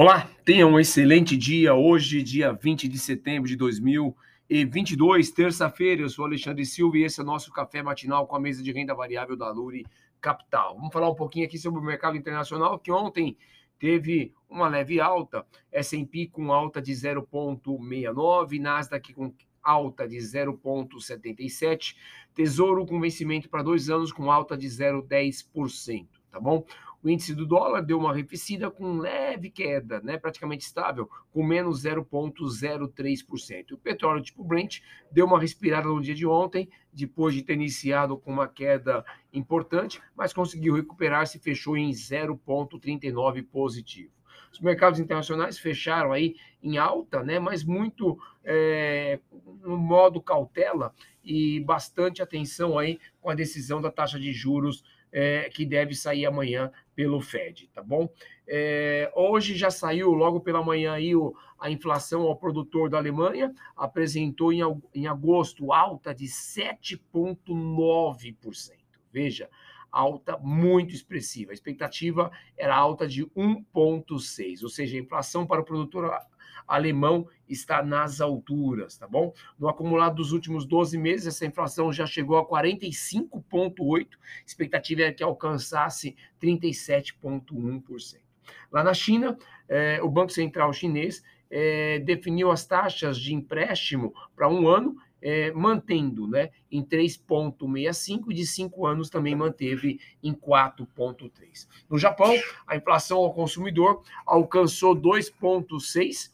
Olá, tenha um excelente dia. Hoje, dia 20 de setembro de 2022, terça-feira. Eu sou Alexandre Silva e esse é o nosso café matinal com a mesa de renda variável da Luri Capital. Vamos falar um pouquinho aqui sobre o mercado internacional, que ontem teve uma leve alta, S&P com alta de 0,69, Nasdaq com alta de 0,77, Tesouro com vencimento para dois anos com alta de 0,10%, tá bom? O índice do dólar deu uma arrefecida com leve queda, né, praticamente estável, com menos 0,03%. O petróleo tipo Brent deu uma respirada no dia de ontem, depois de ter iniciado com uma queda importante, mas conseguiu recuperar-se e fechou em 0,39 positivo. Os mercados internacionais fecharam aí em alta, né, mas muito é, no modo cautela e bastante atenção aí com a decisão da taxa de juros é, que deve sair amanhã pelo Fed, tá bom? É, hoje já saiu, logo pela manhã, aí, o, a inflação ao produtor da Alemanha apresentou em, em agosto alta de 7,9%. Veja, alta muito expressiva. A expectativa era alta de 1,6%, ou seja, a inflação para o produtor alemão está nas alturas, tá bom? No acumulado dos últimos 12 meses, essa inflação já chegou a 45,8%, expectativa é que alcançasse 37,1%. Lá na China, eh, o Banco Central Chinês eh, definiu as taxas de empréstimo para um ano é, mantendo né, em 3,65 e de 5 anos também manteve em 4,3. No Japão, a inflação ao consumidor alcançou 2,6.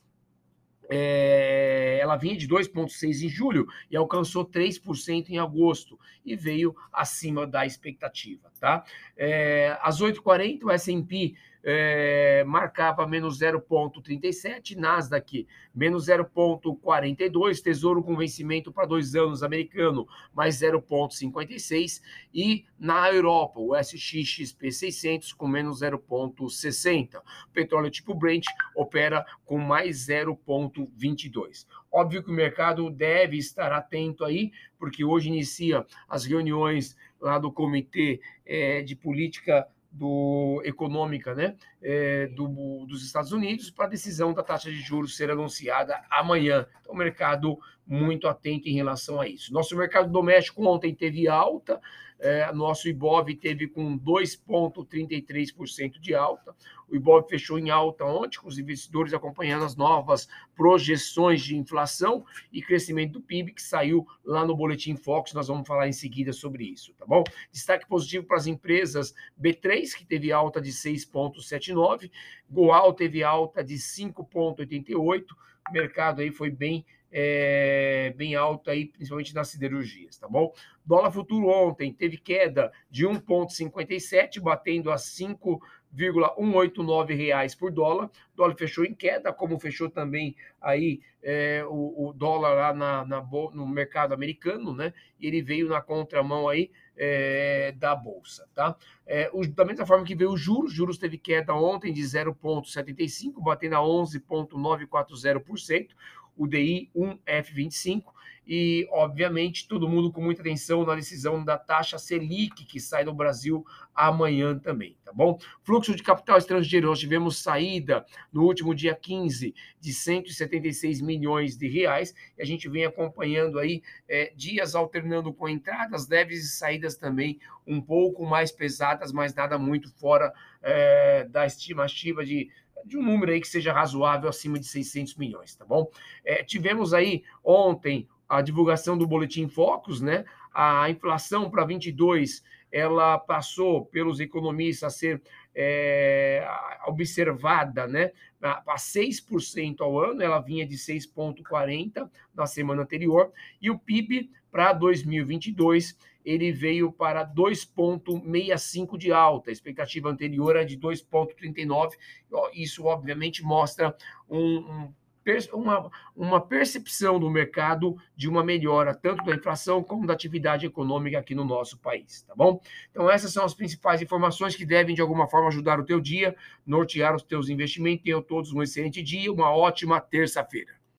É, ela vinha de 2,6 em julho e alcançou 3% em agosto e veio acima da expectativa. Tá? É, às 8h40, o S&P é, marcava menos 0,37, Nasdaq menos 0,42, Tesouro com vencimento para dois anos americano mais 0,56 e na Europa o SXXP 600 com menos 0,60. Petróleo tipo Brent opera com mais 0,22. Óbvio que o mercado deve estar atento aí, porque hoje inicia as reuniões lá do Comitê é, de Política do, econômica né, é, do, dos Estados Unidos para a decisão da taxa de juros ser anunciada amanhã. Então, o mercado muito atento em relação a isso. Nosso mercado doméstico ontem teve alta, é, nosso IBOV teve com 2,33% de alta. O IBOV fechou em alta ontem, com os investidores acompanhando as novas projeções de inflação e crescimento do PIB, que saiu lá no Boletim Fox. Nós vamos falar em seguida sobre isso, tá bom? Destaque positivo para as empresas B3, que teve alta de 6,79%, Goal teve alta de 5,88%. O mercado aí foi bem é, bem alto aí, principalmente nas siderurgias, tá bom? Dólar futuro ontem teve queda de 1,57, batendo a 5,189 reais por dólar. O dólar fechou em queda, como fechou também aí é, o, o, dólar lá na, na, no mercado americano, né? E ele veio na contramão aí é, da bolsa, tá? O, da mesma forma que veio os juros, juros teve queda ontem de 0,75, batendo a 11,940% o DI 1F25 e, obviamente, todo mundo com muita atenção na decisão da taxa Selic, que sai do Brasil amanhã também, tá bom? Fluxo de capital estrangeiro, nós tivemos saída no último dia 15 de 176 milhões de reais, e a gente vem acompanhando aí é, dias alternando com entradas, leves e saídas também um pouco mais pesadas, mas nada muito fora é, da estimativa de de um número aí que seja razoável acima de 600 milhões, tá bom? É, tivemos aí ontem a divulgação do Boletim Focus, né? A inflação para 22 ela passou pelos economistas a ser é, observada, né? Para 6% ao ano, ela vinha de 6,40% na semana anterior, e o PIB para 2022 ele veio para 2,65 de alta. A expectativa anterior era de 2,39. Isso, obviamente, mostra um, um uma, uma percepção do mercado de uma melhora tanto da inflação como da atividade econômica aqui no nosso país, tá bom? Então essas são as principais informações que devem de alguma forma ajudar o teu dia, nortear os teus investimentos. Tenham todos um excelente dia, uma ótima terça-feira.